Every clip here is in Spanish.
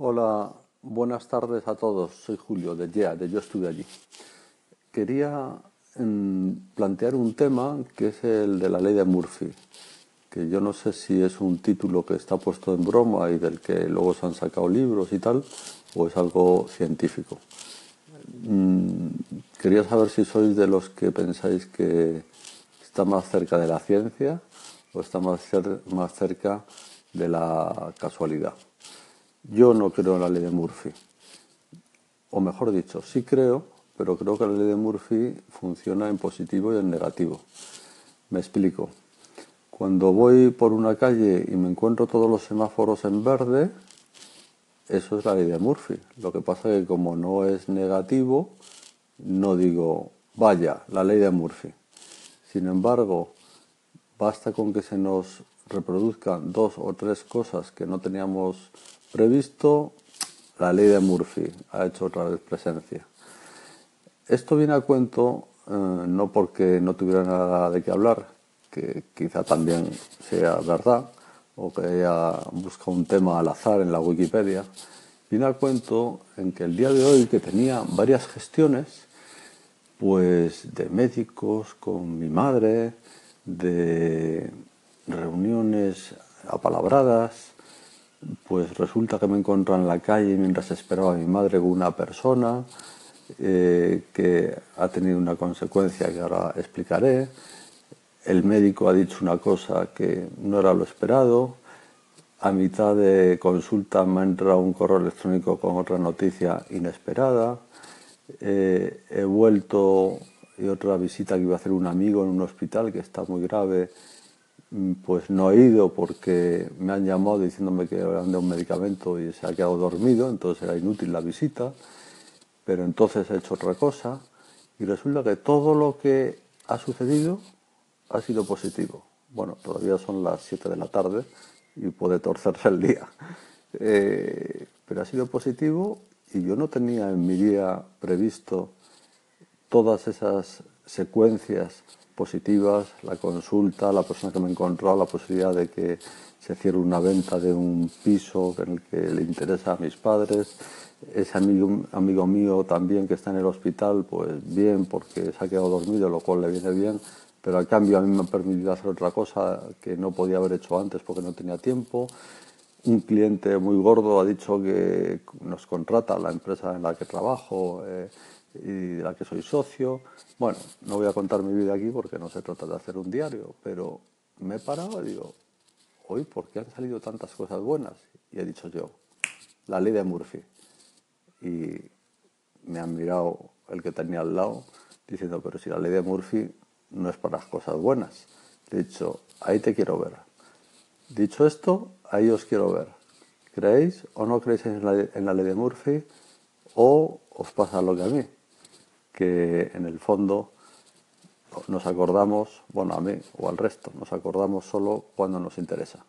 Hola, buenas tardes a todos. Soy Julio de YEA, de Yo Estuve Allí. Quería mm, plantear un tema que es el de la ley de Murphy, que yo no sé si es un título que está puesto en broma y del que luego se han sacado libros y tal, o es algo científico. Mm, quería saber si sois de los que pensáis que está más cerca de la ciencia o está más, más cerca de la casualidad. Yo no creo en la ley de Murphy. O mejor dicho, sí creo, pero creo que la ley de Murphy funciona en positivo y en negativo. Me explico. Cuando voy por una calle y me encuentro todos los semáforos en verde, eso es la ley de Murphy. Lo que pasa es que como no es negativo, no digo, vaya, la ley de Murphy. Sin embargo, basta con que se nos reproduzcan dos o tres cosas que no teníamos previsto, la ley de Murphy ha hecho otra vez presencia. Esto viene a cuento eh, no porque no tuviera nada de qué hablar, que quizá también sea verdad, o que haya buscado un tema al azar en la Wikipedia, viene a cuento en que el día de hoy, que tenía varias gestiones, pues de médicos con mi madre, de reuniones apalabradas, pues resulta que me encontré en la calle mientras esperaba a mi madre con una persona eh, que ha tenido una consecuencia que ahora explicaré. El médico ha dicho una cosa que no era lo esperado. A mitad de consulta me ha entrado un correo electrónico con otra noticia inesperada. Eh, he vuelto y otra visita que iba a hacer un amigo en un hospital que está muy grave pues no he ido porque me han llamado diciéndome que eran de un medicamento y se ha quedado dormido, entonces era inútil la visita, pero entonces he hecho otra cosa y resulta que todo lo que ha sucedido ha sido positivo. Bueno, todavía son las 7 de la tarde y puede torcerse el día, eh, pero ha sido positivo y yo no tenía en mi día previsto todas esas secuencias positivas, la consulta, la persona que me encontró, la posibilidad de que se cierre una venta de un piso en el que le interesa a mis padres, ese amigo, amigo mío también que está en el hospital, pues bien, porque se ha quedado dormido, lo cual le viene bien, pero a cambio a mí me ha permitido hacer otra cosa que no podía haber hecho antes porque no tenía tiempo. Un cliente muy gordo ha dicho que nos contrata la empresa en la que trabajo. Eh, y de la que soy socio. Bueno, no voy a contar mi vida aquí porque no se trata de hacer un diario, pero me he parado y digo, hoy, ¿por qué han salido tantas cosas buenas? Y he dicho yo, la ley de Murphy. Y me han mirado el que tenía al lado diciendo, pero si la ley de Murphy no es para las cosas buenas. he dicho, ahí te quiero ver. Dicho esto, ahí os quiero ver. ¿Creéis o no creéis en la, ley de Murphy? ¿O os pasa lo que a mí? que en el fondo nos acordamos, bueno, a mí o al resto, nos acordamos solo cuando nos interesa.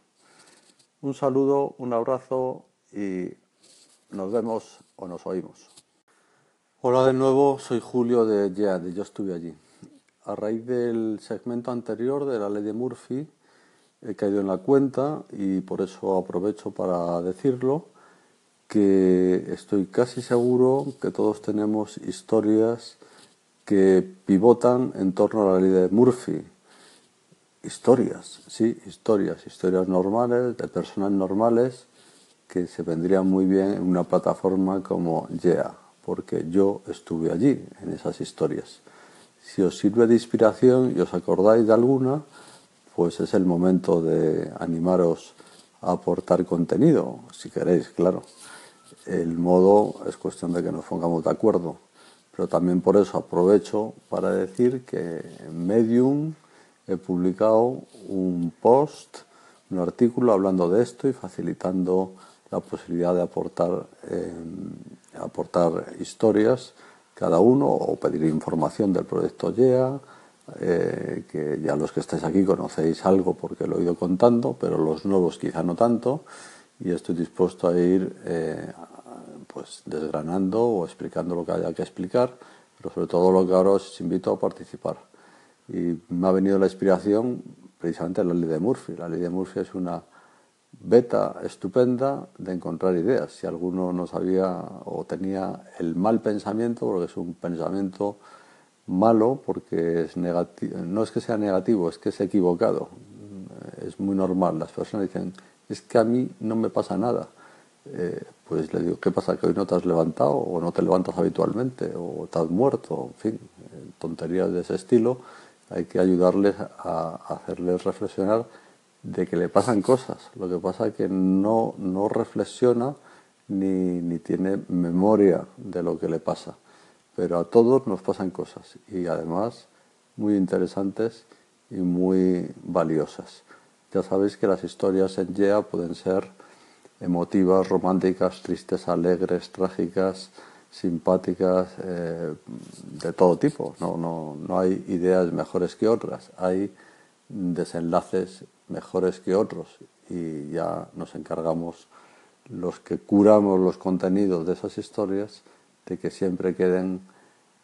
Un saludo, un abrazo y nos vemos o nos oímos. Hola de nuevo, soy Julio de Yeah, de Yo Estuve Allí. A raíz del segmento anterior de la ley de Murphy, he caído en la cuenta y por eso aprovecho para decirlo que estoy casi seguro que todos tenemos historias que pivotan en torno a la ley de Murphy. Historias, sí, historias, historias normales, de personas normales que se vendrían muy bien en una plataforma como Yeah, porque yo estuve allí en esas historias. Si os sirve de inspiración y os acordáis de alguna, pues es el momento de animaros a aportar contenido, si queréis, claro. El modo es cuestión de que nos pongamos de acuerdo. Pero también por eso aprovecho para decir que en Medium he publicado un post, un artículo hablando de esto y facilitando la posibilidad de aportar, em, aportar historias cada uno o pedir información del proyecto YEA, eh, que ya los que estáis aquí conocéis algo porque lo he ido contando, pero los nuevos quizá no tanto, y estoy dispuesto a ir eh, pues desgranando o explicando lo que haya que explicar, pero sobre todo lo que ahora os invito a participar. Y me ha venido la inspiración precisamente en la ley de Murphy. La ley de Murphy es una beta estupenda de encontrar ideas. Si alguno no sabía o tenía el mal pensamiento, porque es un pensamiento malo, porque es negativo, no es que sea negativo, es que es equivocado. Es muy normal. Las personas dicen, es que a mí no me pasa nada. Eh, pues le digo, ¿qué pasa? ¿Que hoy no te has levantado o no te levantas habitualmente o te has muerto? En fin, tonterías de ese estilo. Hay que ayudarles a hacerles reflexionar de que le pasan cosas. Lo que pasa es que no, no reflexiona ni, ni, tiene memoria de lo que le pasa. Pero a todos nos pasan cosas y además muy interesantes y muy valiosas. Ya sabéis que las historias en YEA pueden ser emotivas, románticas, tristes, alegres, trágicas, simpáticas, eh, de todo tipo. No, no, no hay ideas mejores que otras. Hay desenlaces mejores que otros y ya nos encargamos los que curamos los contenidos de esas historias de que siempre queden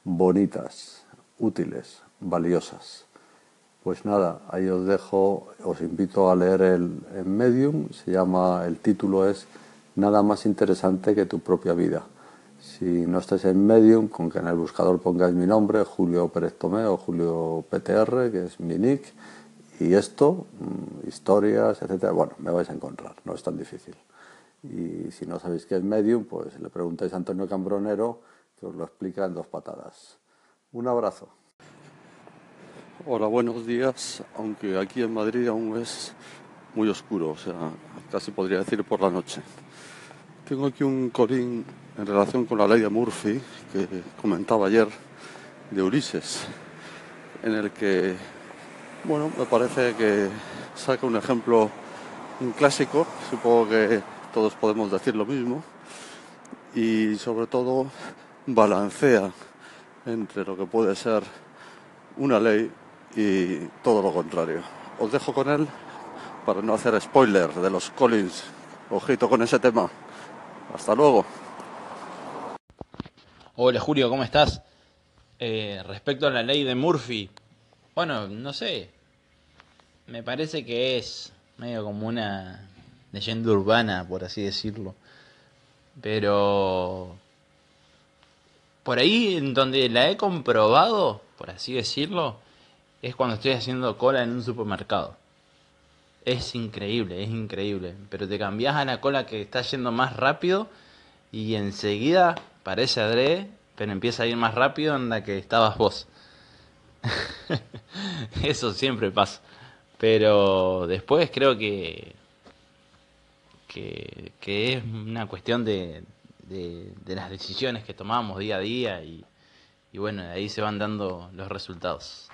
bonitas, útiles, valiosas. Pues nada, ahí os dejo, os invito a leer el, Medium, se llama, el título es Nada más interesante que tu propia vida. Si no estáis en Medium, con que en el buscador pongáis mi nombre, Julio Pérez Tomé o Julio PTR, que es mi nick, y esto, mm, historias, etcétera, bueno, me vais a encontrar, no es tan difícil. Y si no sabéis qué es Medium, pues le preguntáis a Antonio Cambronero, que os lo explica en dos patadas. Un abrazo. Hola, buenos días, aunque aquí en Madrid aún es muy oscuro, o sea, casi podría decir por la noche. Tengo aquí un corín en relación con la ley de Murphy que comentaba ayer de Ulises, en el que bueno, me parece que saca un ejemplo, un clásico, supongo que todos podemos decir lo mismo, y sobre todo balancea entre lo que puede ser una ley y todo lo contrario. Os dejo con él para no hacer spoiler de los Collins. Ojito con ese tema. Hasta luego. Hola Julio, ¿cómo estás? Eh, respecto a la ley de Murphy, bueno, no sé, me parece que es medio como una leyenda urbana, por así decirlo. Pero por ahí en donde la he comprobado, por así decirlo, es cuando estoy haciendo cola en un supermercado. Es increíble, es increíble. Pero te cambias a la cola que está yendo más rápido y enseguida parece adrede, pero empieza a ir más rápido en la que estabas vos. Eso siempre pasa. Pero después creo que, que, es una cuestión de, de, las decisiones que tomamos día a día y, y bueno, de ahí se van dando los resultados.